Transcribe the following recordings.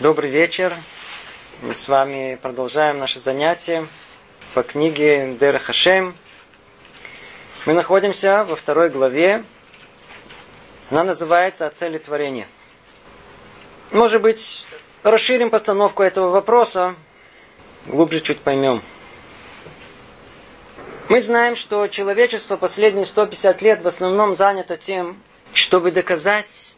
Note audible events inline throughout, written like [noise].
Добрый вечер. Мы с вами продолжаем наше занятие по книге Дера Хашем. Мы находимся во второй главе. Она называется «О цели творения». Может быть, расширим постановку этого вопроса, глубже чуть поймем. Мы знаем, что человечество последние 150 лет в основном занято тем, чтобы доказать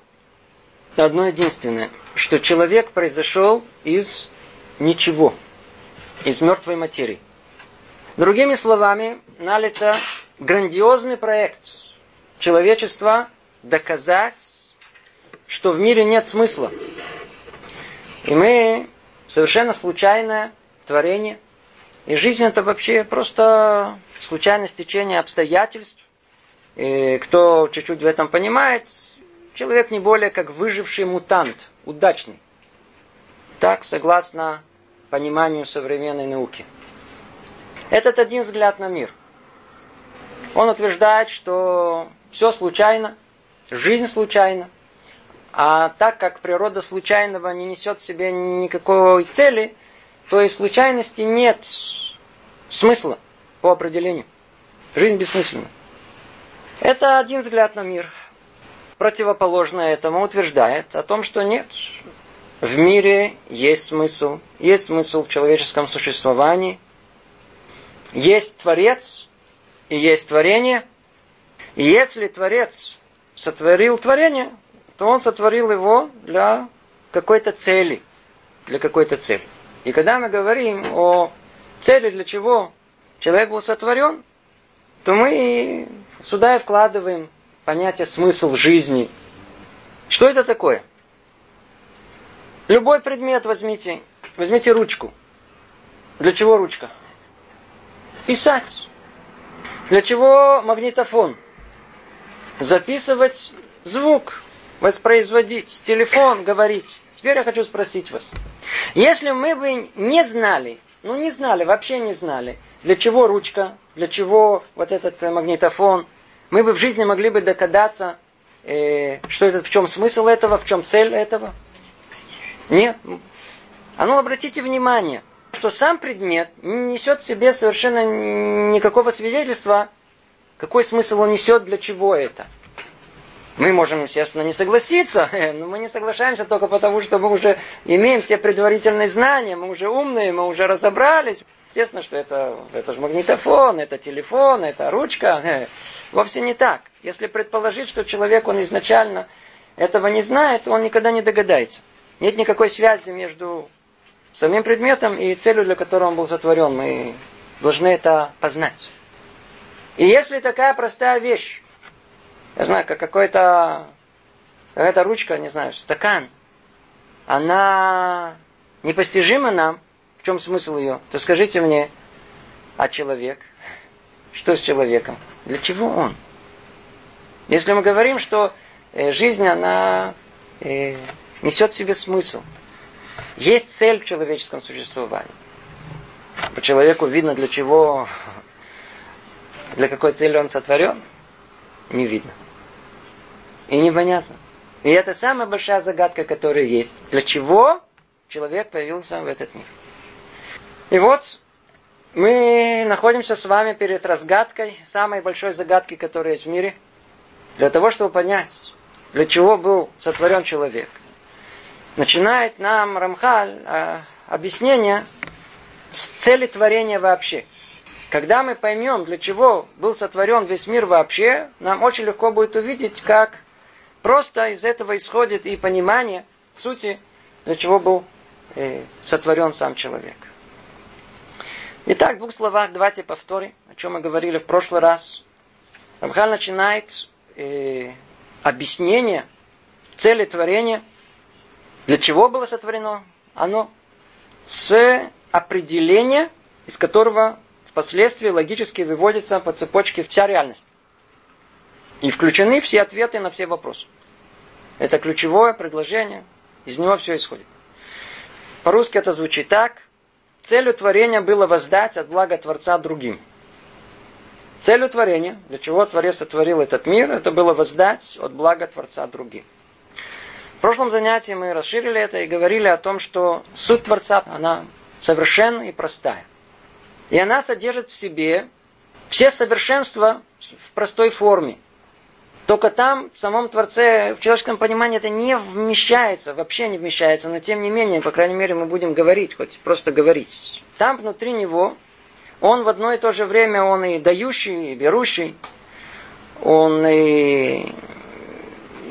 одно единственное, что человек произошел из ничего, из мертвой материи. Другими словами, налица грандиозный проект человечества доказать, что в мире нет смысла. И мы совершенно случайное творение. И жизнь это вообще просто случайное стечение обстоятельств. И кто чуть-чуть в этом понимает, человек не более как выживший мутант, удачный. Так, согласно пониманию современной науки. Этот один взгляд на мир. Он утверждает, что все случайно, жизнь случайна. А так как природа случайного не несет в себе никакой цели, то и в случайности нет смысла по определению. Жизнь бессмысленна. Это один взгляд на мир. Противоположное этому утверждает о том, что нет. В мире есть смысл. Есть смысл в человеческом существовании. Есть Творец и есть творение. И если Творец сотворил творение, то он сотворил его для какой-то цели. Для какой-то цели. И когда мы говорим о цели, для чего человек был сотворен, то мы сюда и вкладываем понятие смысл жизни. Что это такое? Любой предмет возьмите. Возьмите ручку. Для чего ручка? Писать. Для чего магнитофон? Записывать звук, воспроизводить, телефон говорить. Теперь я хочу спросить вас. Если мы бы не знали, ну не знали, вообще не знали, для чего ручка, для чего вот этот магнитофон, мы бы в жизни могли бы догадаться, э, что это, в чем смысл этого, в чем цель этого. Нет. А ну обратите внимание, что сам предмет не несет в себе совершенно никакого свидетельства, какой смысл он несет, для чего это. Мы можем, естественно, не согласиться, [laughs] но мы не соглашаемся только потому, что мы уже имеем все предварительные знания, мы уже умные, мы уже разобрались. Естественно, что это, это же магнитофон, это телефон, это ручка. Вовсе не так. Если предположить, что человек, он изначально этого не знает, он никогда не догадается. Нет никакой связи между самим предметом и целью, для которой он был сотворен. Мы должны это познать. И если такая простая вещь, я знаю, как какой-то какая-то ручка, не знаю, стакан, она непостижима нам, в чем смысл ее, то скажите мне, а человек? Что с человеком? Для чего он? Если мы говорим, что э, жизнь, она э, несет в себе смысл, есть цель в человеческом существовании. По человеку видно, для чего, для какой цели он сотворен, не видно. И непонятно. И это самая большая загадка, которая есть. Для чего человек появился в этот мир? И вот мы находимся с вами перед разгадкой самой большой загадки, которая есть в мире. Для того, чтобы понять, для чего был сотворен человек начинает нам Рамхаль э, объяснение с цели творения вообще. Когда мы поймем, для чего был сотворен весь мир вообще, нам очень легко будет увидеть, как просто из этого исходит и понимание сути, для чего был э, сотворен сам человек. Итак, в двух словах давайте повторим, о чем мы говорили в прошлый раз. Рамхаль начинает э, объяснение цели творения – для чего было сотворено оно? С определения, из которого впоследствии логически выводится по цепочке вся реальность. И включены все ответы на все вопросы. Это ключевое предложение, из него все исходит. По-русски это звучит так. Целью творения было воздать от блага Творца другим. Целью творения, для чего Творец сотворил этот мир, это было воздать от блага Творца другим. В прошлом занятии мы расширили это и говорили о том, что суть Творца, она совершенна и простая. И она содержит в себе все совершенства в простой форме. Только там, в самом Творце, в человеческом понимании это не вмещается, вообще не вмещается, но тем не менее, по крайней мере, мы будем говорить, хоть просто говорить. Там внутри него, он в одно и то же время, он и дающий, и берущий, он и,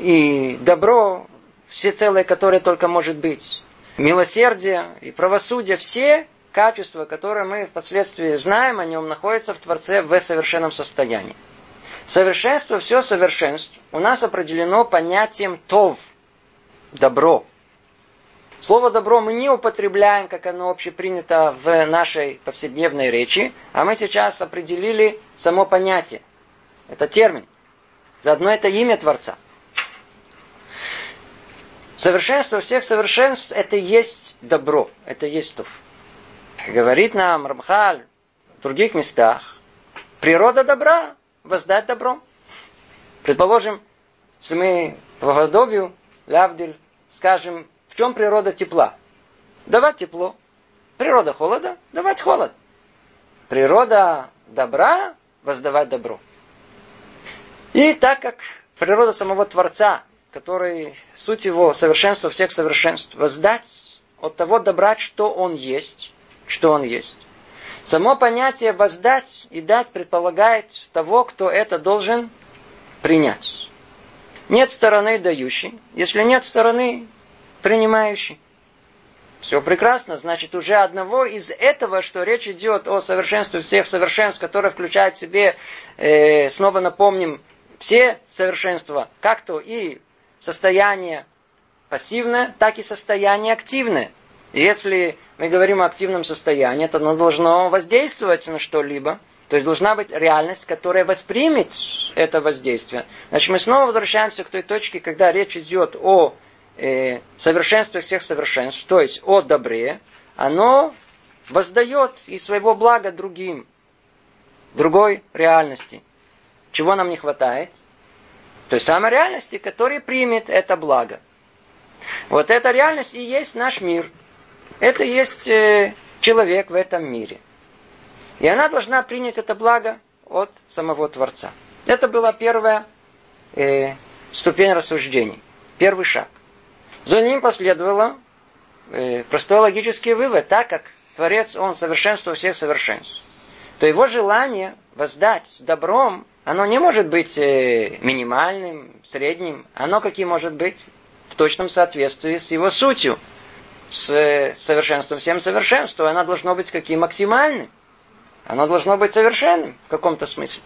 и добро, все целое, которое только может быть. Милосердие и правосудие, все качества, которые мы впоследствии знаем о нем, находятся в Творце в совершенном состоянии. Совершенство, все совершенство у нас определено понятием тов, добро. Слово добро мы не употребляем, как оно общепринято в нашей повседневной речи, а мы сейчас определили само понятие. Это термин. Заодно это имя Творца. Совершенство всех совершенств – это есть добро, это есть тов. Говорит нам Рамхаль в других местах, природа добра, воздать добром. Предположим, если мы по подобию, Лавдиль, скажем, в чем природа тепла? Давать тепло. Природа холода, давать холод. Природа добра, воздавать добро. И так как природа самого Творца, который суть его совершенства всех совершенств, воздать от того добра, что он есть, что он есть. Само понятие воздать и дать предполагает того, кто это должен принять. Нет стороны дающей, если нет стороны принимающей. Все прекрасно, значит, уже одного из этого, что речь идет о совершенстве всех совершенств, которое включает в себе, э, снова напомним, все совершенства, как то и состояние пассивное, так и состояние активное. Если мы говорим о активном состоянии, то оно должно воздействовать на что-либо. То есть должна быть реальность, которая воспримет это воздействие. Значит, мы снова возвращаемся к той точке, когда речь идет о э, совершенстве всех совершенств, то есть о добре, оно воздает из своего блага другим, другой реальности. Чего нам не хватает? Той самой реальности, которая примет это благо. Вот эта реальность и есть наш мир – это есть э, человек в этом мире. И она должна принять это благо от самого Творца. Это была первая э, ступень рассуждений, первый шаг. За ним последовало э, простой логический вывод, так как Творец, Он совершенство всех совершенств, то его желание воздать добром, оно не может быть э, минимальным, средним, оно каким может быть в точном соответствии с его сутью с совершенством, всем совершенством, она должна быть каким максимальным. Оно должно быть совершенным в каком-то смысле.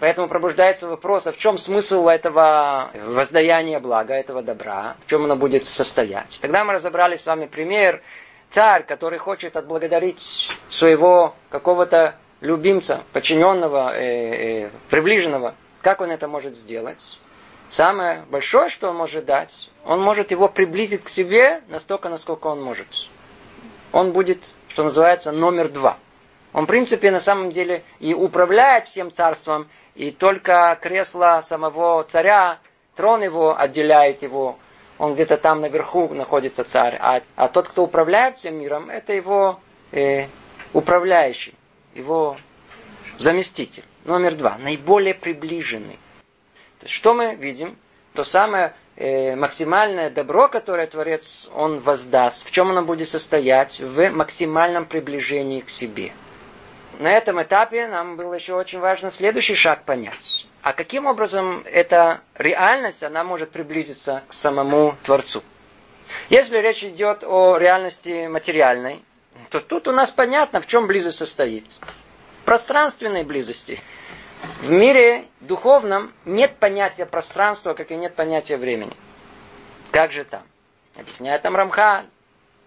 Поэтому пробуждается вопрос, а в чем смысл этого воздаяния блага, этого добра, в чем оно будет состоять. Тогда мы разобрали с вами пример царь, который хочет отблагодарить своего какого-то любимца, подчиненного, э, э, приближенного. Как он это может сделать? Самое большое, что он может дать, он может его приблизить к себе настолько, насколько он может. Он будет, что называется, номер два. Он, в принципе, на самом деле и управляет всем царством, и только кресло самого царя, трон его отделяет его. Он где-то там наверху находится царь. А, а тот, кто управляет всем миром, это его э, управляющий, его заместитель. Номер два. Наиболее приближенный. Что мы видим? То самое э, максимальное добро, которое Творец Он воздаст, в чем оно будет состоять? В максимальном приближении к себе. На этом этапе нам было еще очень важно следующий шаг понять. А каким образом эта реальность, она может приблизиться к самому Творцу? Если речь идет о реальности материальной, то тут у нас понятно, в чем близость состоит. В пространственной близости. В мире духовном нет понятия пространства, как и нет понятия времени. Как же там? Объясняет там Рамха,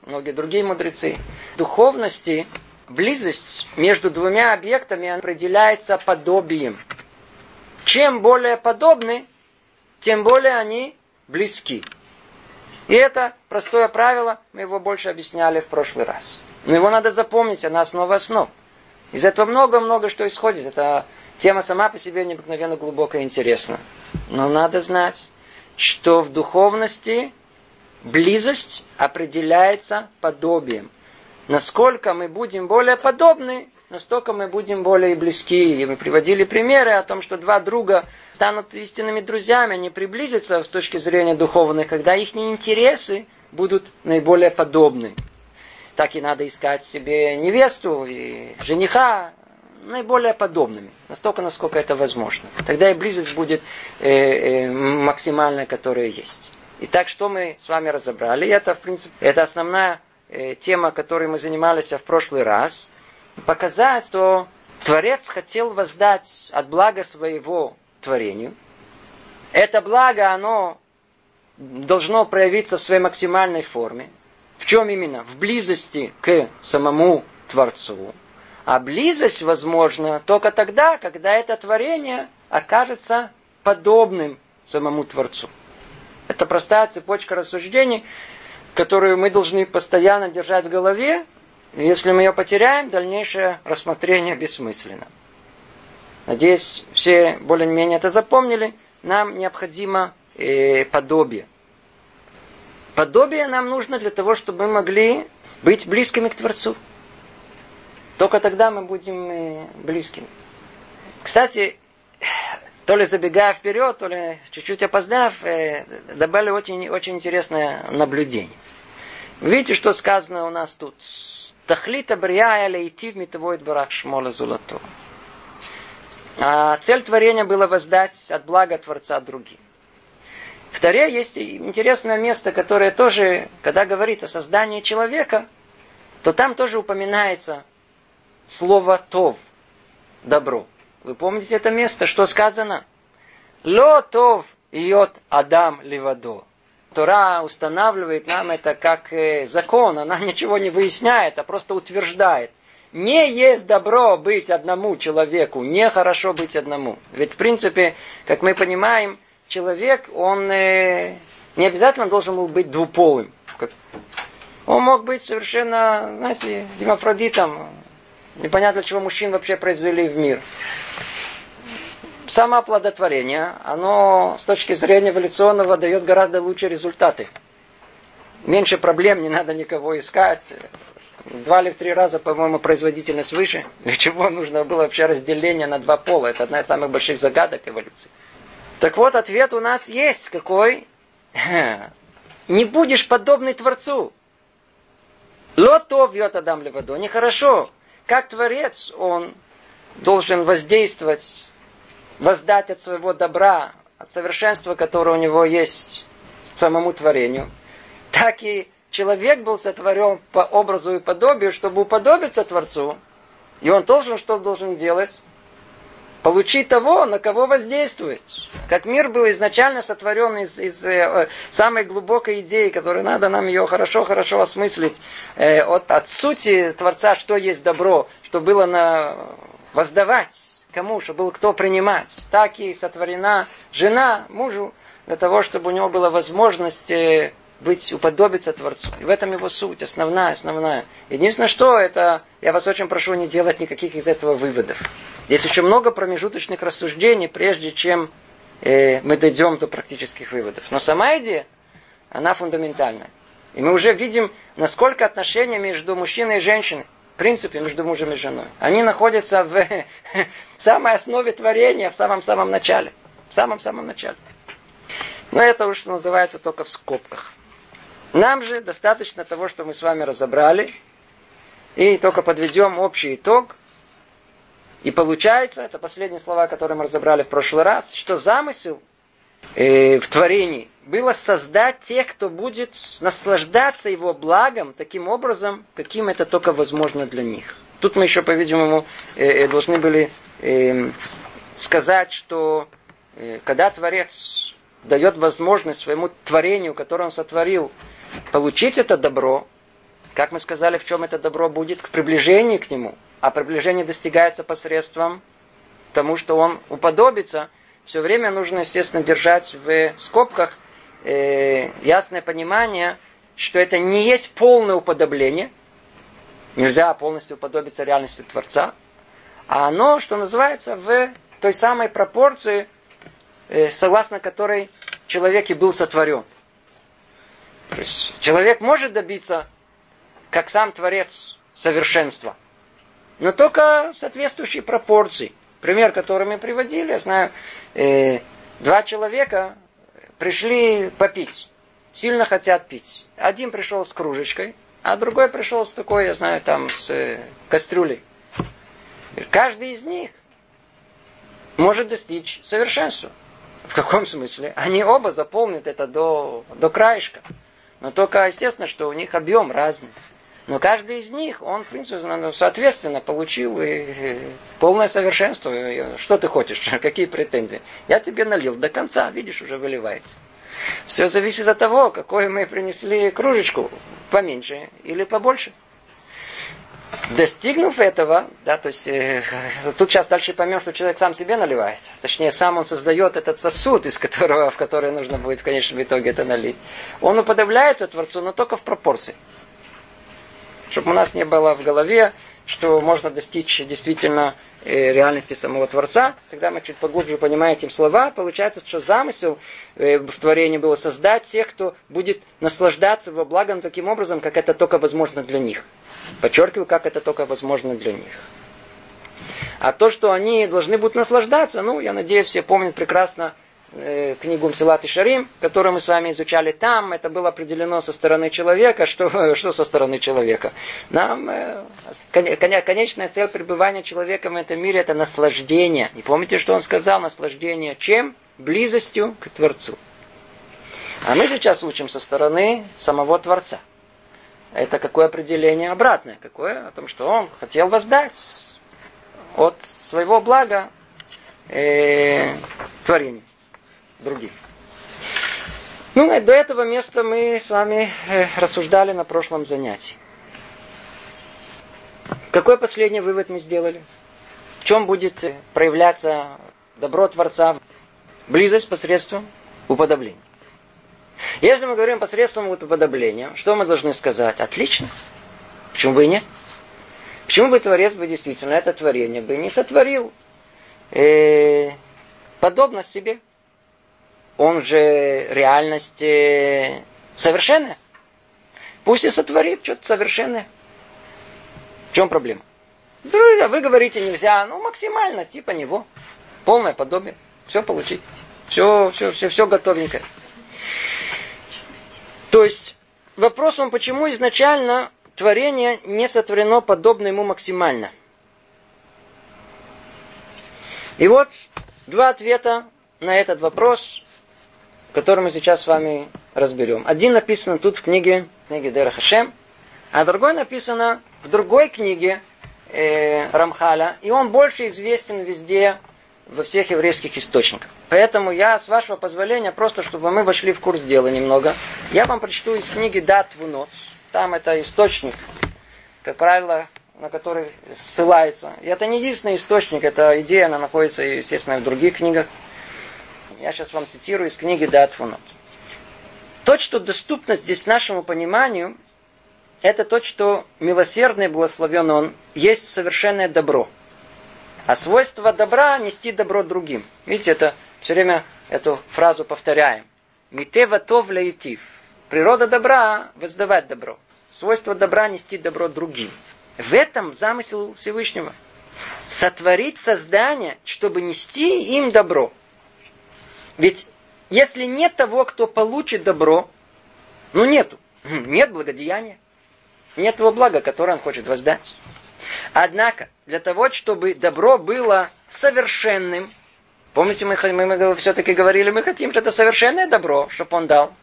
многие другие мудрецы. В духовности близость между двумя объектами определяется подобием. Чем более подобны, тем более они близки. И это простое правило, мы его больше объясняли в прошлый раз. Но его надо запомнить, она основа основ. Из этого много-много что исходит. Это Тема сама по себе необыкновенно глубокая и интересна. Но надо знать, что в духовности близость определяется подобием. Насколько мы будем более подобны, настолько мы будем более близки. И мы приводили примеры о том, что два друга станут истинными друзьями, они приблизятся с точки зрения духовной, когда их интересы будут наиболее подобны. Так и надо искать себе невесту и жениха наиболее подобными. Настолько, насколько это возможно. Тогда и близость будет э, э, максимальная, которая есть. Итак, что мы с вами разобрали? Это, в принципе, это основная э, тема, которой мы занимались в прошлый раз. Показать, что Творец хотел воздать от блага своего творению. Это благо, оно должно проявиться в своей максимальной форме. В чем именно? В близости к самому Творцу. А близость возможна только тогда, когда это творение окажется подобным самому Творцу. Это простая цепочка рассуждений, которую мы должны постоянно держать в голове. Если мы ее потеряем, дальнейшее рассмотрение бессмысленно. Надеюсь, все более-менее это запомнили. Нам необходимо э, подобие. Подобие нам нужно для того, чтобы мы могли быть близкими к Творцу. Только тогда мы будем э, близкими. Кстати, то ли забегая вперед, то ли чуть-чуть опоздав, э, добавили очень, очень интересное наблюдение. Видите, что сказано у нас тут? Тахлита брия лейтив митовоид барах шмола золото. А цель творения была воздать от блага Творца другим. В Таре есть интересное место, которое тоже, когда говорит о создании человека, то там тоже упоминается слово «тов» – добро. Вы помните это место? Что сказано? «Ло тов йот Адам ливадо». Тора устанавливает нам это как э, закон. Она [laughs] ничего не выясняет, а просто утверждает. Не есть добро быть одному человеку, нехорошо быть одному. Ведь, в принципе, как мы понимаем, человек, он э, не обязательно должен был быть двуполым. Он мог быть совершенно, знаете, демофродитом. Непонятно, чего мужчин вообще произвели в мир. Самооплодотворение, оно с точки зрения эволюционного дает гораздо лучшие результаты. Меньше проблем, не надо никого искать. Два или в три раза, по-моему, производительность выше. Для чего нужно было вообще разделение на два пола? Это одна из самых больших загадок эволюции. Так вот, ответ у нас есть. Какой? [laughs] Не будешь подобный Творцу. Лото вьет Адам Левадо. Нехорошо. Как Творец, он должен воздействовать, воздать от своего добра, от совершенства, которое у него есть самому творению. Так и человек был сотворен по образу и подобию, чтобы уподобиться Творцу. И он должен что должен делать? Получить того, на кого воздействует. Как мир был изначально сотворен из, из э, самой глубокой идеи, которую надо нам ее хорошо-хорошо осмыслить, э, от, от сути Творца, что есть добро, что было на воздавать кому, чтобы было кто принимать. Так и сотворена жена мужу, для того, чтобы у него была возможность э, быть, уподобиться Творцу. И в этом его суть, основная, основная. Единственное, что это, я вас очень прошу не делать никаких из этого выводов. Здесь еще много промежуточных рассуждений, прежде чем э, мы дойдем до практических выводов. Но сама идея, она фундаментальная. И мы уже видим, насколько отношения между мужчиной и женщиной, в принципе, между мужем и женой, они находятся в [laughs] самой основе творения, в самом-самом начале. В самом-самом начале. Но это уж называется только в скобках. Нам же достаточно того, что мы с вами разобрали, и только подведем общий итог. И получается, это последние слова, которые мы разобрали в прошлый раз, что замысел э, в творении было создать тех, кто будет наслаждаться его благом таким образом, каким это только возможно для них. Тут мы еще, по-видимому, э, э должны были э, сказать, что э, когда Творец дает возможность своему творению, которое он сотворил, получить это добро, как мы сказали, в чем это добро будет, к приближению к нему. А приближение достигается посредством тому, что он уподобится. Все время нужно, естественно, держать в скобках э, ясное понимание, что это не есть полное уподобление. Нельзя полностью уподобиться реальности Творца. А оно, что называется, в той самой пропорции, э, согласно которой человек и был сотворен. Человек может добиться, как сам Творец, совершенства, но только в соответствующей пропорции. Пример, который мы приводили, я знаю, э, два человека пришли попить, сильно хотят пить. Один пришел с кружечкой, а другой пришел с такой, я знаю, там, с э, кастрюлей. Каждый из них может достичь совершенства. В каком смысле? Они оба заполнят это до, до краешка. Но только, естественно, что у них объем разный. Но каждый из них, он, в принципе, ну, соответственно, получил и полное совершенство. Что ты хочешь? [laughs] Какие претензии? Я тебе налил до конца, видишь, уже выливается. Все зависит от того, какой мы принесли кружечку, поменьше или побольше. Достигнув этого, да, то есть э, тут сейчас дальше поймем, что человек сам себе наливает. Точнее, сам он создает этот сосуд, из которого, в который нужно будет в конечном итоге это налить. Он уподобляется Творцу, но только в пропорции. Чтобы у нас не было в голове, что можно достичь действительно э, реальности самого Творца, тогда мы чуть поглубже понимаем эти слова, получается, что замысел э, в творении было создать тех, кто будет наслаждаться во благом таким образом, как это только возможно для них. Подчеркиваю, как это только возможно для них. А то, что они должны будут наслаждаться, ну, я надеюсь, все помнят прекрасно э, книгу Мсилат и Шарим, которую мы с вами изучали там, это было определено со стороны человека. Что, [laughs] что со стороны человека? Нам э, конечная цель пребывания человека в этом мире это наслаждение. И помните, что он сказал? Наслаждение чем? Близостью к Творцу. А мы сейчас учим со стороны самого Творца. Это какое определение обратное? Какое? О том, что он хотел воздать от своего блага э, творению других. Ну, и до этого места мы с вами э, рассуждали на прошлом занятии. Какой последний вывод мы сделали? В чем будет э, проявляться добро Творца? Близость посредством уподобления. Если мы говорим посредством уподобления, что мы должны сказать? Отлично. Почему бы и нет? Почему бы Творец бы действительно это творение бы не сотворил э, подобно себе? Он же реальность э, совершенная. Пусть и сотворит что-то совершенное. В чем проблема? Вы, вы говорите нельзя, ну максимально, типа него. Полное подобие. Все получить. Все, все, все, все готовенькое. То есть вопрос он, почему изначально творение не сотворено подобно ему максимально. И вот два ответа на этот вопрос, который мы сейчас с вами разберем. Один написан тут в книге, книге Дера Хашем, а другой написано в другой книге э, Рамхаля, и он больше известен везде во всех еврейских источниках. Поэтому я, с вашего позволения, просто чтобы мы вошли в курс дела немного, я вам прочту из книги Дат Вунот. Там это источник, как правило, на который ссылается. И это не единственный источник, эта идея, она находится, естественно, в других книгах. Я сейчас вам цитирую из книги Дат Вунот. То, что доступно здесь нашему пониманию, это то, что милосердный благословен он, есть совершенное добро – а свойство добра – нести добро другим. Видите, это все время эту фразу повторяем. Митева тов лаитив. Природа добра – воздавать добро. Свойство добра – нести добро другим. В этом замысел Всевышнего. Сотворить создание, чтобы нести им добро. Ведь если нет того, кто получит добро, ну нету. Нет благодеяния. Нет того блага, которое он хочет воздать. Однако, для того, чтобы добро было совершенным, помните, мы, мы, мы все-таки говорили, мы хотим, что это совершенное добро, чтобы он дал.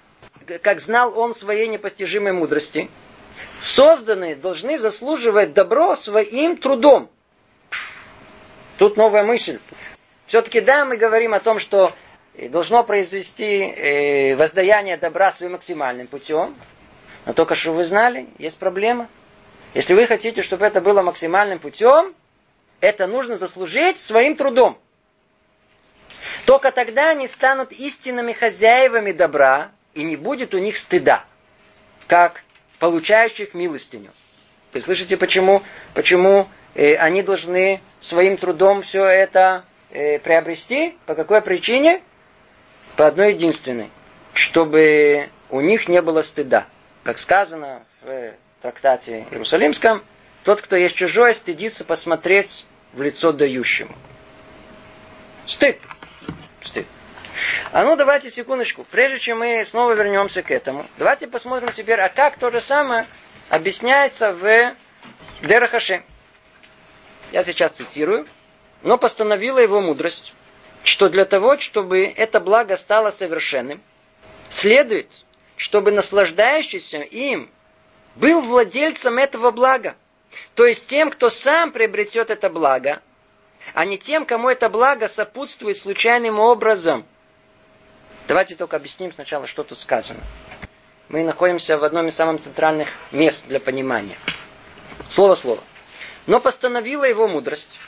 Как знал он своей непостижимой мудрости, созданные должны заслуживать добро своим трудом. Тут новая мысль. Все-таки да, мы говорим о том, что должно произвести э, воздаяние добра своим максимальным путем. Но только что вы знали, есть проблема. Если вы хотите, чтобы это было максимальным путем, это нужно заслужить своим трудом. Только тогда они станут истинными хозяевами добра, и не будет у них стыда, как получающих милостиню. Вы слышите, почему, почему э, они должны своим трудом все это э, приобрести? По какой причине? По одной единственной. чтобы у них не было стыда. Как сказано в трактате Иерусалимском, тот, кто есть чужой, стыдится посмотреть в лицо дающему. Стыд. Стыд. А ну давайте секундочку, прежде чем мы снова вернемся к этому, давайте посмотрим теперь, а как то же самое объясняется в Дерахаше. Я сейчас цитирую. Но постановила его мудрость, что для того, чтобы это благо стало совершенным, следует, чтобы наслаждающийся им был владельцем этого блага. То есть тем, кто сам приобретет это благо, а не тем, кому это благо сопутствует случайным образом. Давайте только объясним сначала, что тут сказано. Мы находимся в одном из самых центральных мест для понимания. Слово-слово. Но постановила его мудрость.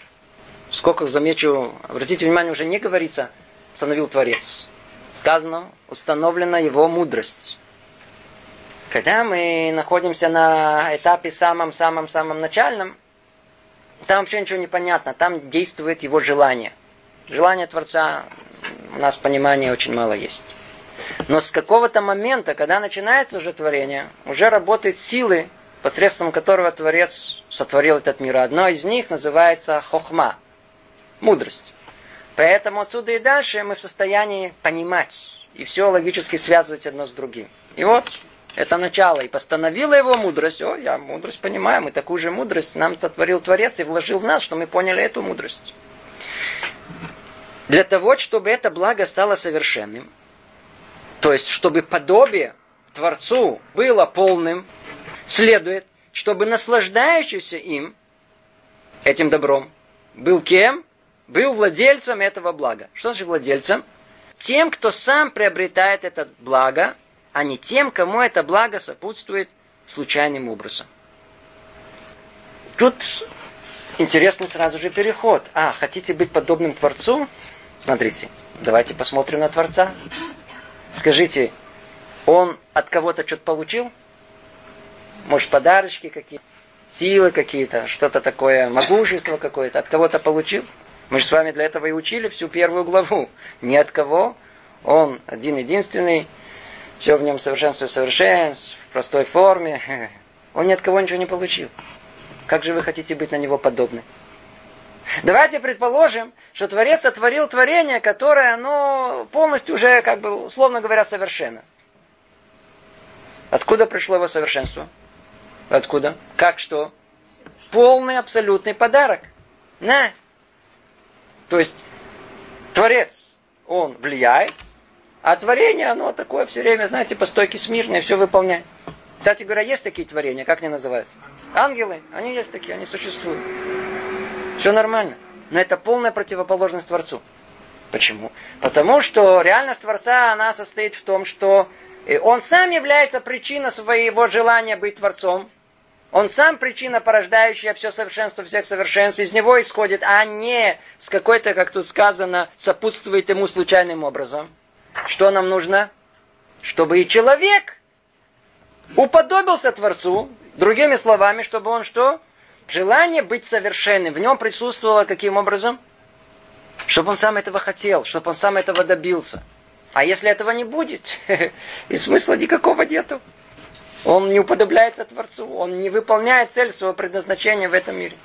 Сколько замечу, обратите внимание, уже не говорится, установил Творец. Сказано, установлена его мудрость. Когда мы находимся на этапе самом-самом-самом начальном, там вообще ничего не понятно. Там действует его желание. Желание Творца у нас понимания очень мало есть. Но с какого-то момента, когда начинается уже творение, уже работают силы, посредством которого Творец сотворил этот мир. Одно из них называется хохма, мудрость. Поэтому отсюда и дальше мы в состоянии понимать и все логически связывать одно с другим. И вот это начало. И постановила его мудрость. О, я мудрость понимаю, мы такую же мудрость нам сотворил Творец и вложил в нас, что мы поняли эту мудрость. Для того, чтобы это благо стало совершенным, то есть, чтобы подобие Творцу было полным, следует, чтобы наслаждающийся им, этим добром, был кем? Был владельцем этого блага. Что значит владельцем? Тем, кто сам приобретает это благо, а не тем, кому это благо сопутствует случайным образом. Тут интересный сразу же переход. А, хотите быть подобным Творцу? Смотрите, давайте посмотрим на Творца. Скажите, он от кого-то что-то получил? Может, подарочки какие-то? Силы какие-то? Что-то такое? Могущество какое-то? От кого-то получил? Мы же с вами для этого и учили всю первую главу. Ни от кого. Он один-единственный. Все в нем совершенство и совершенств. В простой форме. [laughs] Он ни от кого ничего не получил. Как же вы хотите быть на него подобны? Давайте предположим, что Творец сотворил творение, которое, оно полностью уже, как бы, условно говоря, совершенно. Откуда пришло его совершенство? Откуда? Как что? Полный абсолютный подарок. На. То есть, Творец, он влияет, а творение, оно такое все время, знаете, по стойке смирное, все выполняет. Кстати говоря, есть такие творения, как они называют? Ангелы, они есть такие, они существуют. Все нормально. Но это полная противоположность Творцу. Почему? Потому что реальность Творца, она состоит в том, что э, он сам является причиной своего желания быть Творцом. Он сам причина, порождающая все совершенство всех совершенств. Из него исходит, а не с какой-то, как тут сказано, сопутствует ему случайным образом. Что нам нужно? Чтобы и человек уподобился Творцу. Другими словами, чтобы он что? Желание быть совершенным в нем присутствовало каким образом? Чтобы он сам этого хотел, чтобы он сам этого добился. А если этого не будет, [laughs] и смысла никакого нету. Он не уподобляется Творцу, он не выполняет цель своего предназначения в этом мире.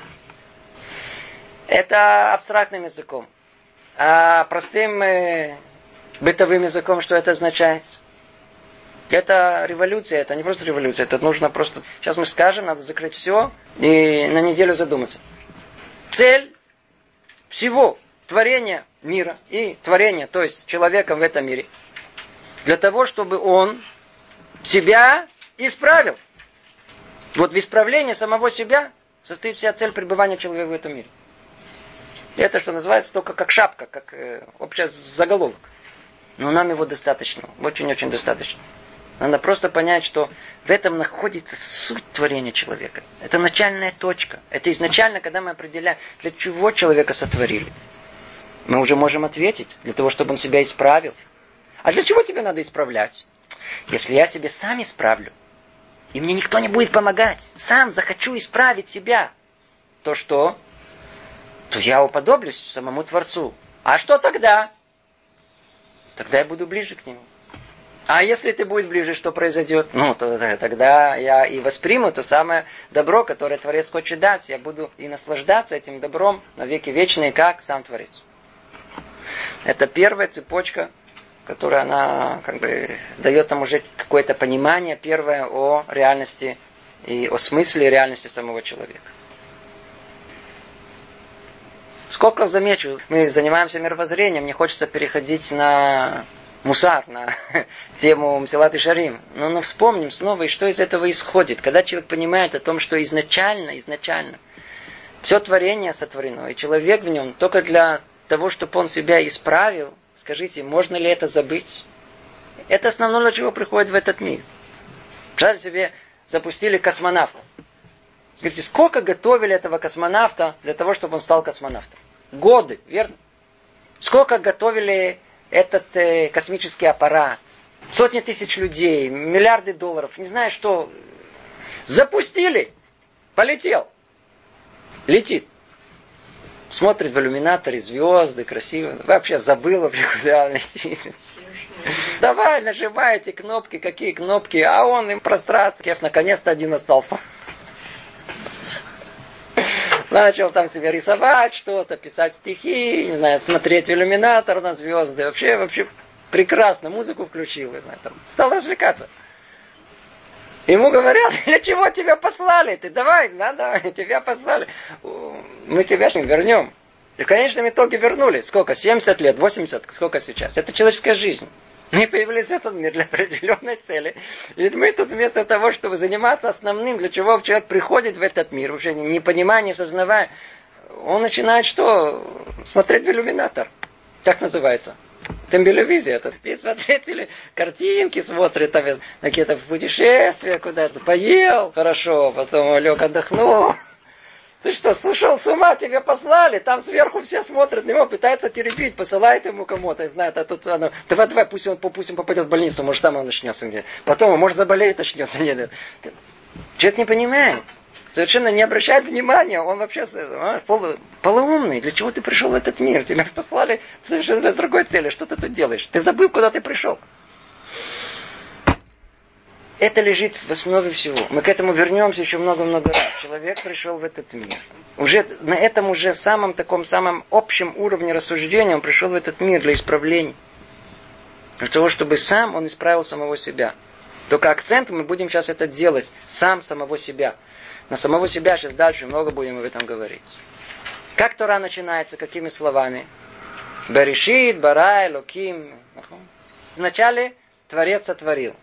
Это абстрактным языком. А простым э, бытовым языком что это означает? Это революция, это не просто революция, это нужно просто... Сейчас мы скажем, надо закрыть все и на неделю задуматься. Цель всего творения мира и творения, то есть человека в этом мире, для того, чтобы он себя исправил. Вот в исправлении самого себя состоит вся цель пребывания человека в этом мире. Это, что называется, только как шапка, как э, общий заголовок. Но нам его достаточно, очень-очень достаточно. Надо просто понять, что в этом находится суть творения человека. Это начальная точка. Это изначально, когда мы определяем, для чего человека сотворили. Мы уже можем ответить, для того, чтобы он себя исправил. А для чего тебе надо исправлять? Если я себе сам исправлю, и мне никто не будет помогать, сам захочу исправить себя, то что? То я уподоблюсь самому Творцу. А что тогда? Тогда я буду ближе к Нему. А если ты будешь ближе, что произойдет? Ну, то, тогда я и восприму то самое добро, которое Творец хочет дать. Я буду и наслаждаться этим добром на веки вечные, как сам Творец. Это первая цепочка, которая она как бы дает нам уже какое-то понимание первое о реальности и о смысле реальности самого человека. Сколько замечу, мы занимаемся мировоззрением, мне хочется переходить на мусар, на [laughs] тему Мсилат и Шарим. Но, но вспомним снова, и что из этого исходит. Когда человек понимает о том, что изначально, изначально все творение сотворено, и человек в нем только для того, чтобы он себя исправил, скажите, можно ли это забыть? Это основное, для чего приходит в этот мир. Представьте себе, запустили космонавта. Скажите, сколько готовили этого космонавта для того, чтобы он стал космонавтом? Годы, верно? Сколько готовили этот э, космический аппарат? Сотни тысяч людей, миллиарды долларов, не знаю что. Запустили, полетел, летит. Смотрит в иллюминаторе звезды, красиво. Вообще забыл вообще, куда он летит. Давай, нажимайте кнопки, какие кнопки. А он им прострация. Наконец-то один остался. Начал там себе рисовать что-то, писать стихи, не знаю, смотреть иллюминатор на звезды. Вообще, вообще прекрасно. Музыку включил. знаю, там, стал развлекаться. Ему говорят, [laughs] для чего тебя послали? Ты давай, надо, [laughs] тебя послали. Мы тебя вернем. И в конечном итоге вернули. Сколько? 70 лет, 80, сколько сейчас? Это человеческая жизнь. Мы появились в этом мире для определенной цели. И мы тут вместо того, чтобы заниматься основным, для чего человек приходит в этот мир, вообще не понимая, не сознавая, он начинает что? Смотреть в иллюминатор. Как называется? Тембелевизия. И смотреть или картинки смотрит, там какие-то путешествия куда-то. Поел хорошо, потом лег отдохнул. Ты что, сошел с ума, тебя послали, там сверху все смотрят на него, пытаются теребить, посылает ему кому-то, знает, а тут оно, давай, давай, пусть он, пусть он попадет в больницу, может там он начнется где Потом, может заболеет, начнется где Человек не понимает, совершенно не обращает внимания, он вообще а, полу, полуумный, для чего ты пришел в этот мир? Тебя послали совершенно для другой цели, что ты тут делаешь? Ты забыл, куда ты пришел. Это лежит в основе всего. Мы к этому вернемся еще много-много раз. Человек пришел в этот мир. Уже на этом уже самом таком самом общем уровне рассуждения он пришел в этот мир для исправления. Для того, чтобы сам он исправил самого себя. Только акцент мы будем сейчас это делать. Сам самого себя. На самого себя сейчас дальше много будем об этом говорить. Как Тора начинается, какими словами? Берешит, Барай, Луким. Вначале Творец сотворил.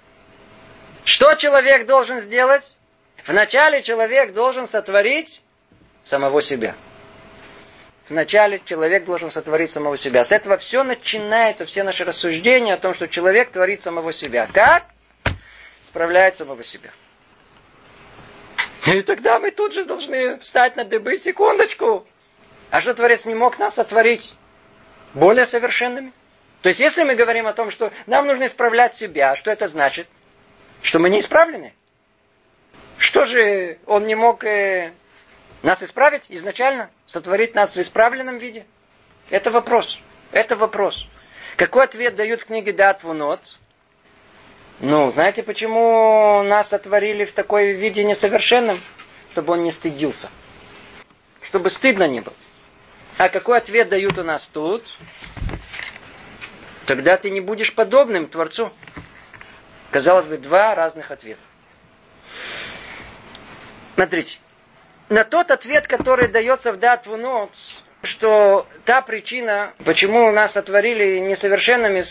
Что человек должен сделать? Вначале человек должен сотворить самого себя. Вначале человек должен сотворить самого себя. С этого все начинается, все наши рассуждения о том, что человек творит самого себя. Как? Справляет самого себя. И тогда мы тут же должны встать на дыбы, секундочку. А что Творец не мог нас сотворить более совершенными? То есть, если мы говорим о том, что нам нужно исправлять себя, что это значит? Что мы не исправлены. Что же он не мог э, нас исправить изначально? Сотворить нас в исправленном виде? Это вопрос. Это вопрос. Какой ответ дают в книге Дат Вунот? Ну, знаете, почему нас сотворили в такой виде несовершенном? Чтобы он не стыдился. Чтобы стыдно не было. А какой ответ дают у нас тут? Тогда ты не будешь подобным Творцу. Казалось бы, два разных ответа. Смотрите. На тот ответ, который дается в датву нот, что та причина, почему нас отворили несовершенными,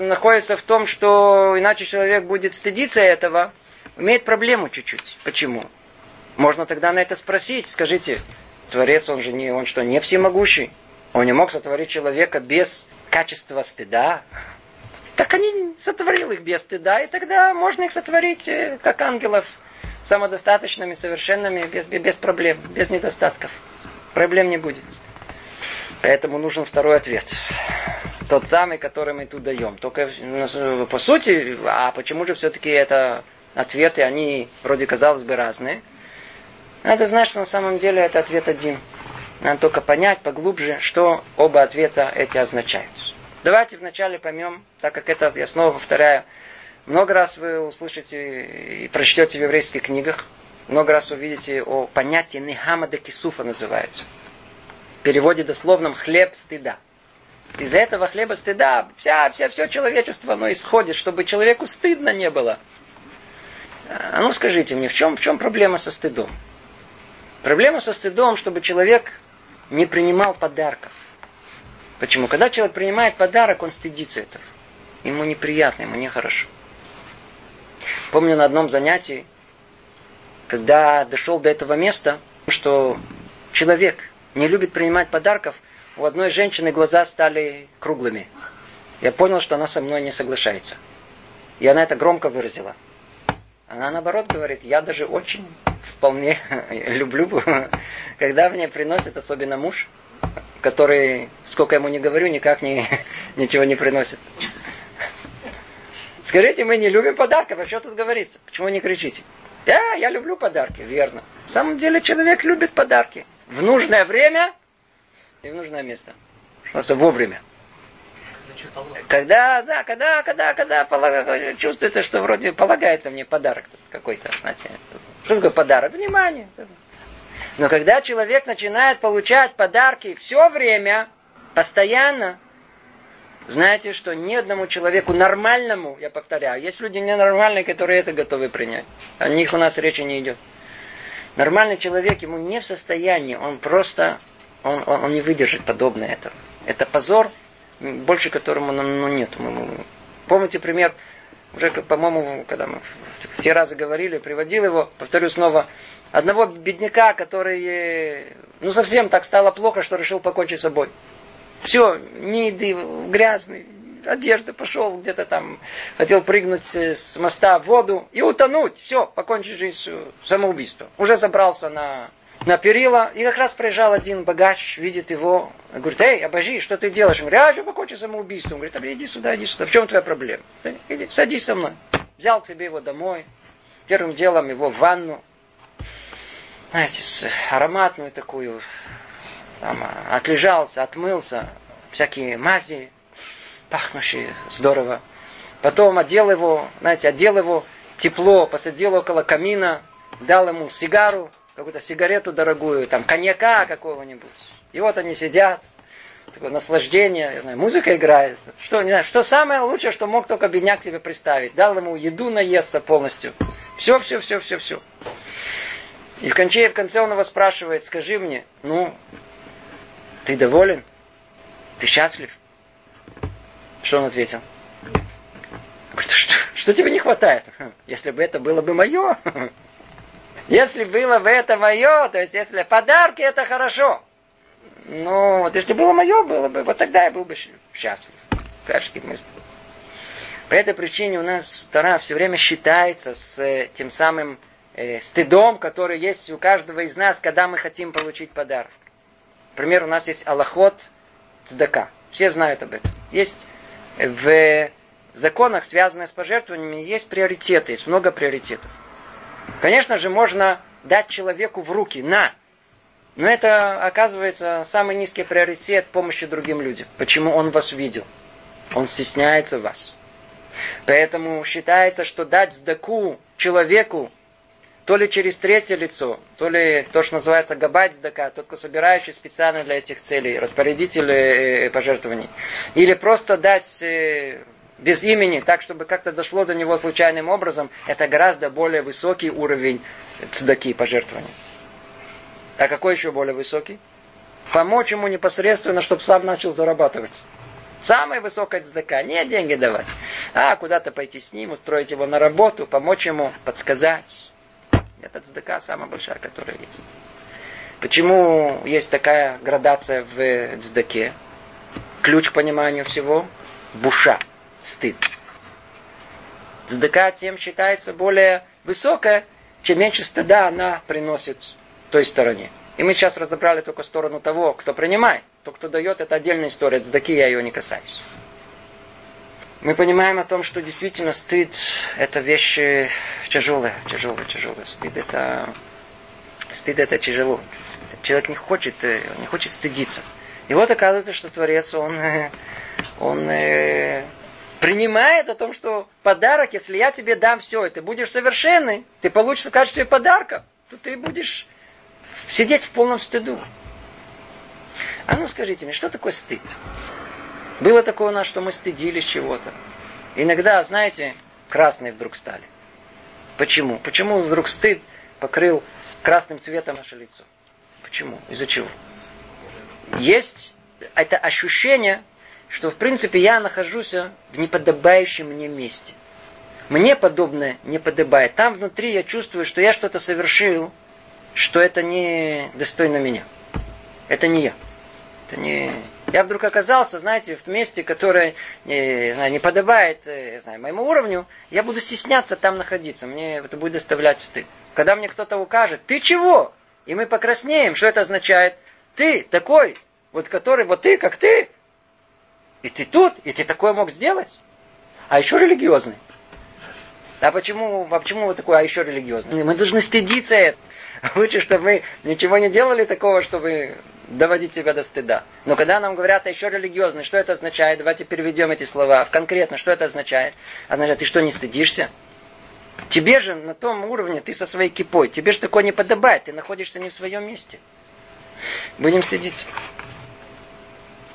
находится в том, что иначе человек будет стыдиться этого, имеет проблему чуть-чуть. Почему? Можно тогда на это спросить. Скажите, Творец, он же не, он что, не всемогущий? Он не мог сотворить человека без качества стыда? Так они сотворил их без стыда, и тогда можно их сотворить э, как ангелов, самодостаточными, совершенными, без, без проблем, без недостатков. Проблем не будет. Поэтому нужен второй ответ. Тот самый, который мы тут даем. Только э, по сути, а почему же все-таки это ответы, они вроде казалось бы разные. Надо знать, что на самом деле это ответ один. Надо только понять поглубже, что оба ответа эти означают. Давайте вначале поймем, так как это, я снова повторяю, Много раз вы услышите и прочтете в еврейских книгах, много раз увидите о понятии Нехама де Кисуфа называется. В переводе дословном хлеб стыда. Из-за этого хлеба стыда вся, вся, все человечество оно исходит, чтобы человеку стыдно не было. А ну скажите мне, в чем, в чем проблема со стыдом? Проблема со стыдом, чтобы человек не принимал подарков. Почему? Когда человек принимает подарок, он стыдится этого. Ему неприятно, ему нехорошо. Помню на одном занятии, когда дошел до этого места, что человек не любит принимать подарков, у одной женщины глаза стали круглыми. Я понял, что она со мной не соглашается. И она это громко выразила. Она наоборот говорит, я даже очень вполне [laughs] люблю, когда мне приносит, особенно муж, который, сколько ему не говорю, никак не, [laughs] ничего не приносит. Скажите, мы не любим подарков, а что тут говорится? Почему не кричите? Да, я люблю подарки, верно. В самом деле человек любит подарки. В нужное время и в нужное место. Просто вовремя. Когда, да, когда, когда, когда чувствуется, что вроде полагается мне подарок какой-то, знаете. Что такое подарок? Внимание. Но когда человек начинает получать подарки все время, постоянно, знаете, что ни одному человеку нормальному, я повторяю, есть люди ненормальные, которые это готовы принять. О них у нас речи не идет. Нормальный человек, ему не в состоянии, он просто, он, он, он не выдержит подобное этого. Это позор, больше которому ну, нет. Помните пример, уже, по-моему, когда мы в те разы говорили, приводил его, повторю снова, одного бедняка, который, ну, совсем так стало плохо, что решил покончить с собой. Все, ни еды, грязный, одежда, пошел где-то там, хотел прыгнуть с моста в воду и утонуть. Все, покончить жизнь самоубийством. Уже забрался на, на перила, и как раз проезжал один богач, видит его, говорит, эй, обожи, что ты делаешь? Он говорит, а, что покончил самоубийством? Он говорит, а, иди сюда, иди сюда, в чем твоя проблема? Иди, садись со мной. Взял к себе его домой, первым делом его в ванну, знаете, ароматную такую, там, отлежался, отмылся, всякие мази, пахнущие здорово. Потом одел его, знаете, одел его тепло, посадил около камина, дал ему сигару, какую-то сигарету дорогую, там, коньяка какого-нибудь. И вот они сидят, такое наслаждение, я знаю, музыка играет. Что, не знаю, что самое лучшее, что мог только бедняк тебе представить. Дал ему еду наесться полностью. Все, все, все, все, все. И в конце, в конце он его спрашивает, скажи мне, ну, ты доволен? Ты счастлив? Что он ответил? Говорит, что, что тебе не хватает? Если бы это было бы мое. [laughs] Если было бы это мое, то есть если подарки, это хорошо. Ну, вот если было мое, было бы, вот тогда я был бы счастлив. По этой причине у нас Тара все время считается с э, тем самым э, стыдом, который есть у каждого из нас, когда мы хотим получить подарок. Например, у нас есть Аллахот Цдака. Все знают об этом. Есть в законах, связанных с пожертвованиями, есть приоритеты, есть много приоритетов. Конечно же, можно дать человеку в руки, на. Но это, оказывается, самый низкий приоритет помощи другим людям. Почему он вас видел? Он стесняется вас. Поэтому считается, что дать сдаку человеку то ли через третье лицо, то ли то, что называется габайт сдака, только собирающий специально для этих целей, распорядитель э, пожертвований. Или просто дать э, без имени, так, чтобы как-то дошло до него случайным образом, это гораздо более высокий уровень цдаки пожертвования. А какой еще более высокий? Помочь ему непосредственно, чтобы сам начал зарабатывать. Самая высокая цдака. Не деньги давать. А куда-то пойти с ним, устроить его на работу, помочь ему, подсказать. Это цдака самая большая, которая есть. Почему есть такая градация в цдаке? Ключ к пониманию всего – буша, стыд. Цдака тем считается более высокая, чем меньше стыда она приносит той стороне. И мы сейчас разобрали только сторону того, кто принимает. То, кто дает, это отдельная история. Цдаки я ее не касаюсь мы понимаем о том, что действительно стыд – это вещь тяжелая, тяжелая, тяжелая. Стыд – это, стыд – это тяжело. Человек не хочет, э, не хочет стыдиться. И вот оказывается, что Творец, он, э, он э, принимает о том, что подарок, если я тебе дам все, и ты будешь совершенный, ты получишь в качестве подарка, то ты будешь сидеть в полном стыду. А ну скажите мне, что такое стыд? Было такое у нас, что мы стыдились чего-то. Иногда, знаете, красные вдруг стали. Почему? Почему вдруг стыд покрыл красным цветом наше лицо? Почему? Из-за чего? Есть это ощущение, что в принципе я нахожусь в неподобающем мне месте. Мне подобное не подобает. Там внутри я чувствую, что я что-то совершил, что это не достойно меня. Это не я. Это не... Я вдруг оказался, знаете, в месте, которое не, не подобает э, знаю, моему уровню, я буду стесняться там находиться. Мне это будет доставлять стыд. Когда мне кто-то укажет, ты чего? И мы покраснеем. Что это означает? Ты такой, вот который, вот ты, как ты. И ты тут, и ты такое мог сделать. А еще религиозный. А почему, а почему вы такой, а еще религиозный? Мы должны стыдиться этого. Лучше, чтобы мы ничего не делали такого, чтобы доводить себя до стыда. Но когда нам говорят, а еще религиозный, что это означает? Давайте переведем эти слова. Конкретно, что это означает? Означает, ты что, не стыдишься? Тебе же на том уровне, ты со своей кипой, тебе же такое не подобает, ты находишься не в своем месте. Будем стыдиться.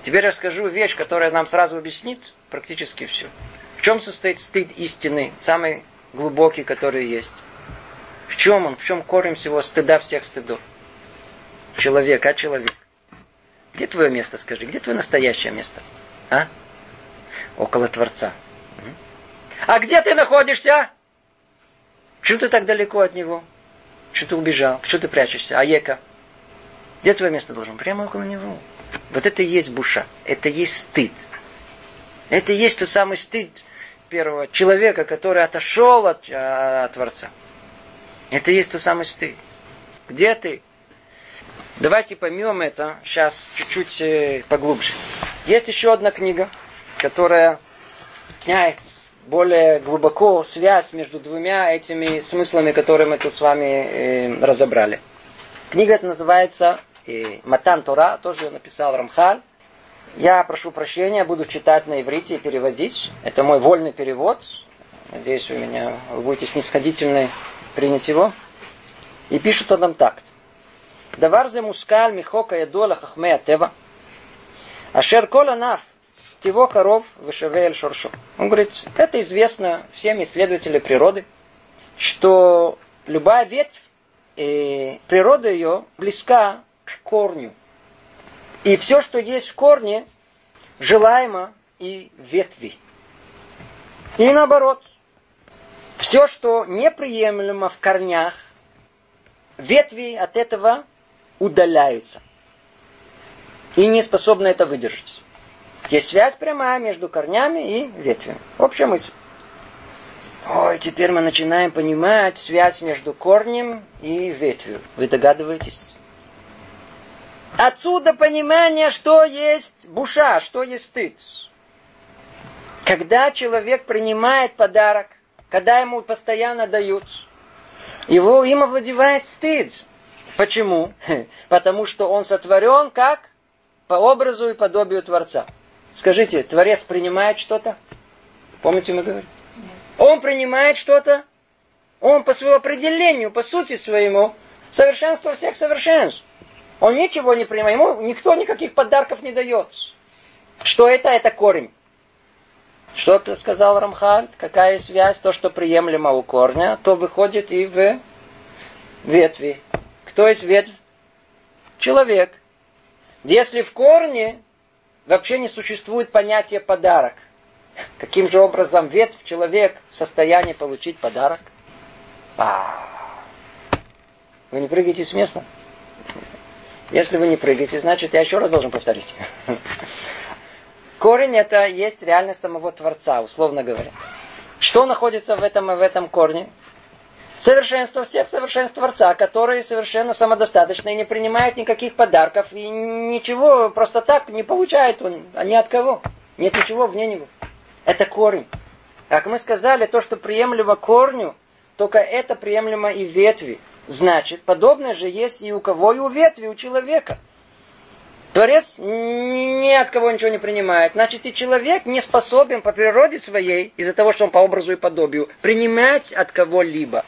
Теперь расскажу вещь, которая нам сразу объяснит практически все. В чем состоит стыд истины, самый глубокий, который есть? В чем он? В чем корень всего стыда всех стыдов? Человек, а человек? Где твое место, скажи? Где твое настоящее место? А? Около Творца. А где ты находишься? Почему ты так далеко от него? Почему ты убежал? Почему ты прячешься? А Ека? Где твое место должен? Прямо около него. Вот это и есть буша. Это и есть стыд. Это и есть тот самый стыд первого человека, который отошел от, от Творца. Это и есть тот самый стыд. Где ты? Давайте поймем это сейчас чуть-чуть э, поглубже. Есть еще одна книга, которая сняет более глубоко связь между двумя этими смыслами, которые мы тут с вами э, разобрали. Книга эта называется э, Матан Тора, тоже ее написал Рамхаль. Я прошу прощения, буду читать на иврите и переводить. Это мой вольный перевод. Надеюсь, вы меня вы будете снисходительны принять его. И пишет он нам так. דבר זה מושכל מחוק הידוע לחכמי הטבע, אשר כל ענף טיבו קרוב ושווה אל шоршо. Он говорит, это известно всем исследователям природы, что любая ветвь, э, природа ее близка к корню. И все, что есть в корне, желаемо и ветви. И наоборот, все, что неприемлемо в корнях, ветви от этого удаляются. И не способны это выдержать. Есть связь прямая между корнями и ветвями. Общая мысль. Ой, теперь мы начинаем понимать связь между корнем и ветвью. Вы догадываетесь? Отсюда понимание, что есть буша, что есть стыд. Когда человек принимает подарок, когда ему постоянно дают, его им овладевает стыд. Почему? [laughs] Потому что он сотворен как? По образу и подобию Творца. Скажите, Творец принимает что-то? Помните, мы говорим? Он принимает что-то? Он по своему определению, по сути своему, совершенство всех совершенств. Он ничего не принимает, ему никто никаких подарков не дает. Что это? Это корень. Что ты сказал Рамхаль? Какая связь? То, что приемлемо у корня, то выходит и в ветви. Кто есть ветвь? Человек. Если в корне вообще не существует понятия подарок, каким же образом ветвь человек в состоянии получить подарок? А, вы не прыгаете с места? Если вы не прыгаете, значит, я еще раз должен повторить. [laughs] Корень это есть реальность самого Творца, условно говоря. Что находится в этом в этом корне? совершенство всех совершенств Творца, который совершенно самодостаточный, не принимает никаких подарков и ничего просто так не получает он, а ни от кого. Нет ничего вне него. Это корень. Как мы сказали, то, что приемлемо корню, только это приемлемо и ветви. Значит, подобное же есть и у кого, и у ветви, у человека. Творец ни от кого ничего не принимает. Значит, и человек не способен по природе своей, из-за того, что он по образу и подобию, принимать от кого-либо.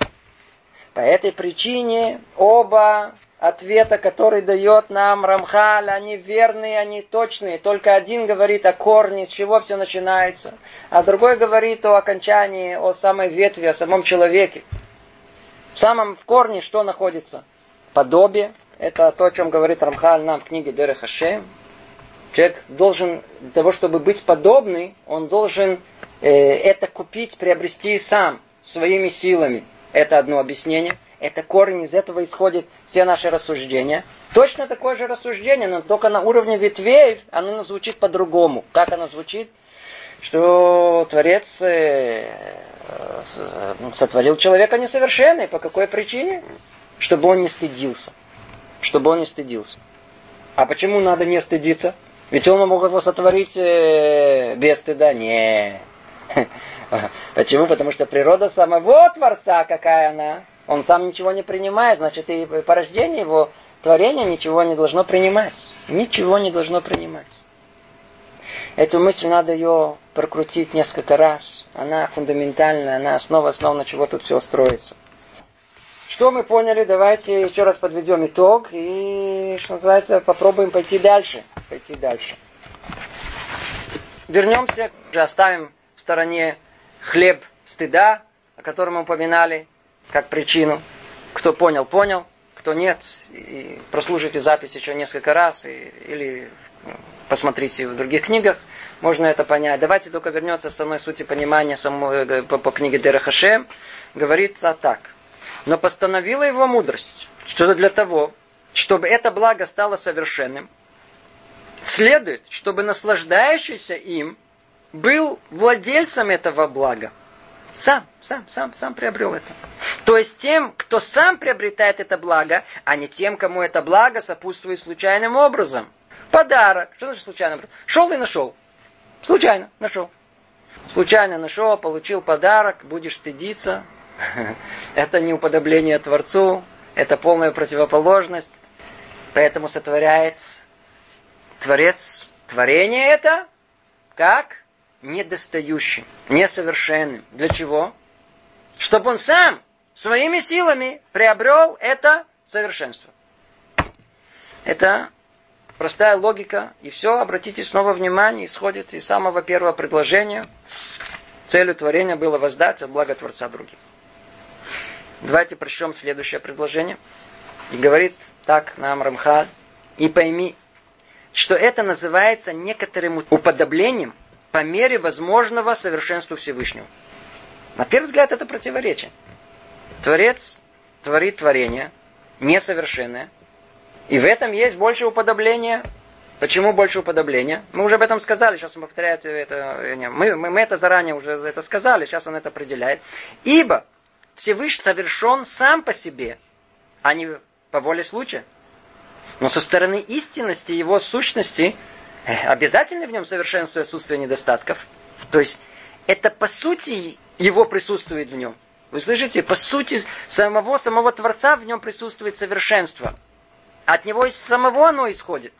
По этой причине оба ответа, который дает нам Рамхаль, они верные, они точные. Только один говорит о корне, с чего все начинается, а другой говорит о окончании, о самой ветви, о самом человеке. В самом в корне что находится? Подобие. Это то, о чем говорит Рамхаль нам в книге Дере Хашем. Человек должен, для того, чтобы быть подобный, он должен э, это купить, приобрести сам, своими силами. Это одно объяснение. Это корень, из этого исходит все наши рассуждения. Точно такое же рассуждение, но только на уровне ветвей оно звучит по-другому. Как оно звучит? Что Творец э, сотворил человека несовершенный. По какой причине? Чтобы он не стыдился. Чтобы он не стыдился. А почему надо не стыдиться? Ведь он мог его сотворить э, без стыда. Не. [laughs] Почему? Потому что природа самого Творца, какая она, он сам ничего не принимает, значит и порождение его творения ничего не должно принимать. Ничего не должно принимать. Эту мысль надо ее прокрутить несколько раз. Она фундаментальная, она основа основ, на чего тут все строится. Что мы поняли? Давайте еще раз подведем итог и, что называется, попробуем пойти дальше. Пойти дальше. Вернемся, оставим в стороне хлеб стыда, о котором мы упоминали, как причину. Кто понял, понял. Кто нет, и прослушайте запись еще несколько раз, и, или посмотрите в других книгах, можно это понять. Давайте только вернется к основной сути понимания самой, э, по, по книге Дерахашем. Говорится так. Но постановила его мудрость, что для того, чтобы это благо стало совершенным, следует, чтобы наслаждающийся им был владельцем этого блага. Сам, сам, сам, сам приобрел это. То есть тем, кто сам приобретает это благо, а не тем, кому это благо сопутствует случайным образом. Подарок. Что значит случайным образом? Шел и нашел. Случайно нашел. Случайно нашел, получил подарок, будешь стыдиться. [laughs] Это не уподобление Творцу, это полная противоположность. Поэтому сотворяет Творец творение это как? недостающим, несовершенным. Для чего? Чтобы он сам своими силами приобрел это совершенство. Это простая логика. И все, обратите снова внимание, исходит из самого первого предложения. Целью творения было воздать от блага Творца другим. Давайте прочтем следующее предложение. И говорит так нам Рамхаль. И пойми, что это называется некоторым уподоблением по мере возможного совершенства Всевышнего. На первый взгляд это противоречие. Творец творит творение несовершенное, и в этом есть больше уподобления. Почему больше уподобления? Мы уже об этом сказали, сейчас он повторяет это. Мы, мы, мы это заранее уже это сказали, сейчас он это определяет. Ибо Всевышний совершен сам по себе, а не по воле случая. Но со стороны истинности его сущности обязательно в нем совершенство и отсутствие недостатков. То есть это по сути его присутствует в нем. Вы слышите? По сути самого самого Творца в нем присутствует совершенство. От него из самого оно исходит.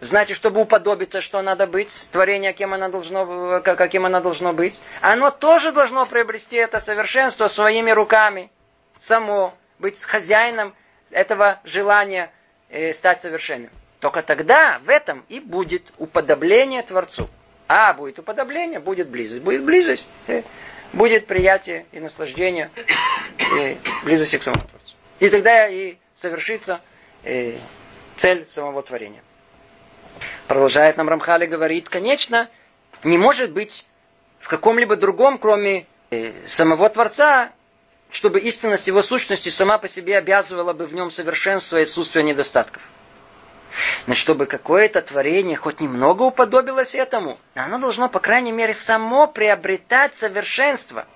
Значит, чтобы уподобиться, что надо быть, творение, кем оно должно, каким оно должно быть, оно тоже должно приобрести это совершенство своими руками. Само быть хозяином этого желания э, стать совершенным. Только тогда в этом и будет уподобление Творцу. А будет уподобление, будет близость. Будет близость, э, будет приятие и наслаждение и близости к самому Творцу. И тогда и совершится э, цель самого творения. Продолжает нам Рамхали говорит, конечно, не может быть в каком-либо другом, кроме э, самого Творца, чтобы истинность его сущности сама по себе обязывала бы в нем совершенство и отсутствие недостатков. Но чтобы какое-то творение хоть немного уподобилось этому, оно должно, по крайней мере, само приобретать совершенство.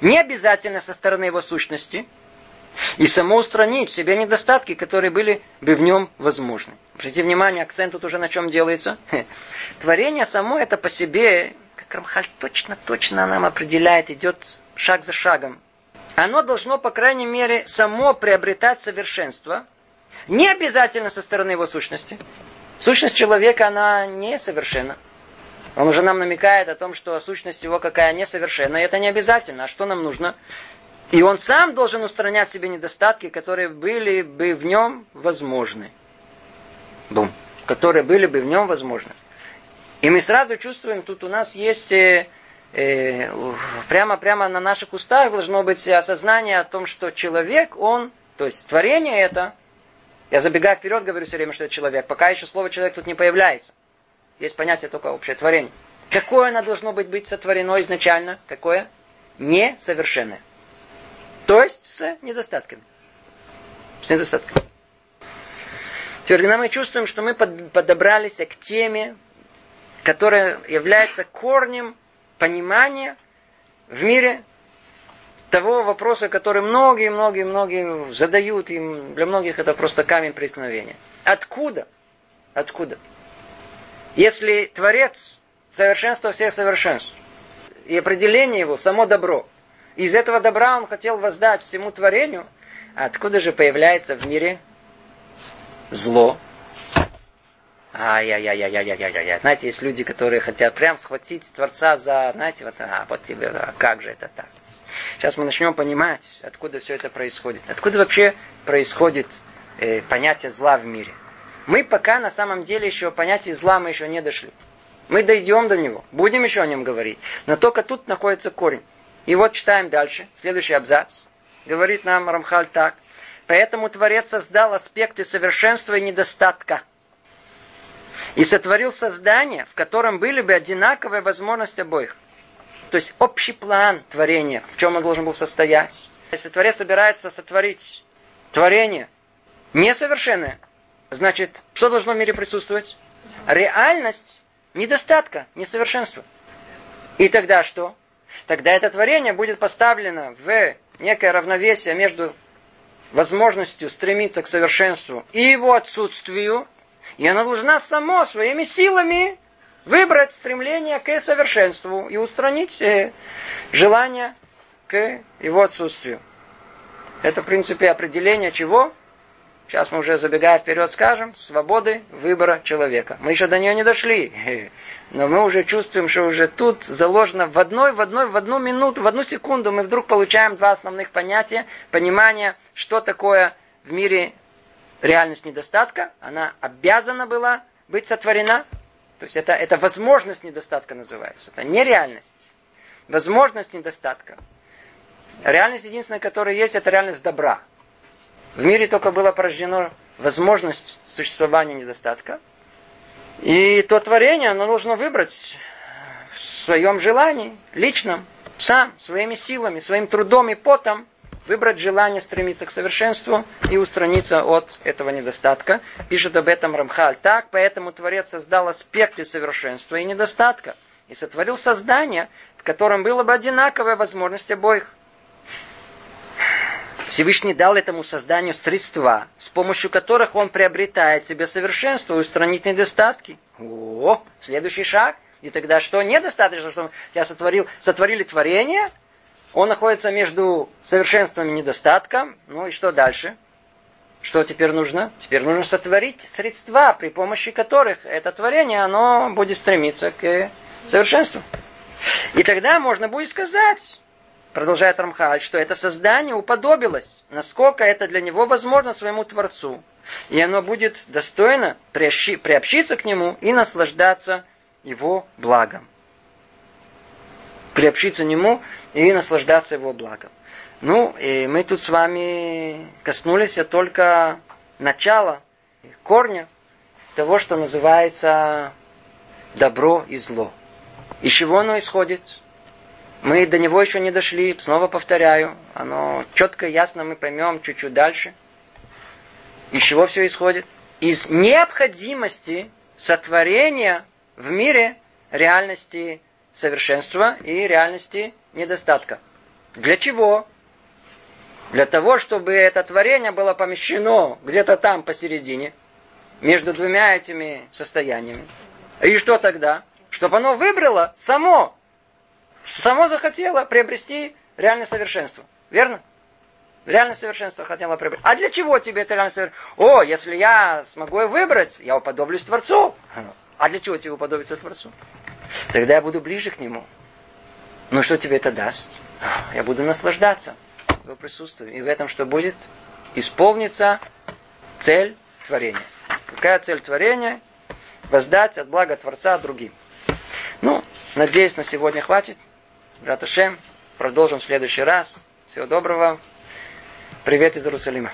Не обязательно со стороны его сущности, и само устранить в себе недостатки, которые были бы в нем возможны. Обратите внимание, акцент тут уже на чем делается. Творение само это по себе, как Рамхаль точно-точно нам определяет, идет шаг за шагом. Оно должно, по крайней мере, само приобретать совершенство, не обязательно со стороны его сущности. Сущность человека, она несовершенна. Он уже нам намекает о том, что сущность его какая несовершенна. И это не обязательно. А что нам нужно? И он сам должен устранять себе недостатки, которые были бы в нем возможны. Бум. Которые были бы в нем возможны. И мы сразу чувствуем, тут у нас есть э, э, прямо на наших устах должно быть осознание о том, что человек, он, то есть творение это, я забегая вперед, говорю все время, что это человек, пока еще слово человек тут не появляется. Есть понятие только общее творение. Какое оно должно быть, быть сотворено изначально? Какое? Несовершенное. То есть с недостатками. С недостатками. Теперь, когда мы чувствуем, что мы подобрались к теме, которая является корнем понимания в мире того вопроса, который многие, многие, многие задают, им для многих это просто камень преткновения. Откуда? Откуда? Если Творец совершенство всех совершенств, и определение его само добро, из этого добра он хотел воздать всему творению, откуда же появляется в мире зло? Ай-яй-яй-яй-яй-яй-яй. Знаете, есть люди, которые хотят прям схватить Творца за, знаете, вот, а, вот тебе, а как же это так? Сейчас мы начнем понимать, откуда все это происходит. Откуда вообще происходит э, понятие зла в мире. Мы пока на самом деле еще понятие зла мы еще не дошли. Мы дойдем до него, будем еще о нем говорить. Но только тут находится корень. И вот читаем дальше, следующий абзац. Говорит нам Рамхаль так. Поэтому Творец создал аспекты совершенства и недостатка. И сотворил создание, в котором были бы одинаковые возможности обоих. То есть общий план творения, в чем он должен был состоять. Если Творец собирается сотворить творение несовершенное, значит, что должно в мире присутствовать? Реальность недостатка, несовершенства. И тогда что? Тогда это творение будет поставлено в некое равновесие между возможностью стремиться к совершенству и его отсутствию, и она должна само своими силами выбрать стремление к совершенству и устранить э, желание к его отсутствию. Это, в принципе, определение чего? Сейчас мы уже забегая вперед скажем, свободы выбора человека. Мы еще до нее не дошли. [laughs] Но мы уже чувствуем, что уже тут заложено в одной, в одной, в одну минуту, в одну секунду мы вдруг получаем два основных понятия. Понимание, что такое в мире реальность недостатка. Она обязана была быть сотворена. То есть это, это возможность недостатка называется. Это не реальность. Возможность недостатка. Реальность единственная, которая есть, это реальность добра. В мире только было порождено возможность существования недостатка. И то творение, оно нужно выбрать в своем желании, личном, сам, своими силами, своим трудом и потом, выбрать желание стремиться к совершенству и устраниться от этого недостатка. Пишет об этом Рамхаль так, поэтому Творец создал аспекты совершенства и недостатка и сотворил создание, в котором было бы одинаковая возможность обоих. Всевышний дал этому созданию средства, с помощью которых он приобретает себе совершенство и устранит недостатки. О, следующий шаг. И тогда что? Недостаточно, что я сотворил, сотворили творение, он находится между совершенством и недостатком. Ну и что дальше? Что теперь нужно? Теперь нужно сотворить средства, при помощи которых это творение, оно будет стремиться к совершенству. И тогда можно будет сказать, продолжает Рамхаль, что это создание уподобилось, насколько это для него возможно своему Творцу. И оно будет достойно приобщиться к нему и наслаждаться его благом. Приобщиться к нему и наслаждаться его благом. Ну, и мы тут с вами коснулись только начала, корня того, что называется добро и зло. Из чего оно исходит? Мы до него еще не дошли, снова повторяю. Оно четко, ясно мы поймем чуть-чуть дальше. Из чего все исходит? Из необходимости сотворения в мире реальности совершенства и реальности недостатка. Для чего? Для того, чтобы это творение было помещено где-то там посередине, между двумя этими состояниями. И что тогда? Чтобы оно выбрало само само захотело приобрести реальное совершенство. Верно? Реальное совершенство хотела приобрести. А для чего тебе это реальное совершенство? О, если я смогу выбрать, я уподоблюсь Творцу. А для чего тебе уподобиться Творцу? Тогда я буду ближе к Нему. Ну что тебе это даст? Я буду наслаждаться его присутствием. И в этом что будет? Исполнится цель творения. Какая цель творения? Воздать от блага Творца другим. Ну, надеюсь, на сегодня хватит. Раташем. Продолжим в следующий раз. Всего доброго. Привет из Иерусалима.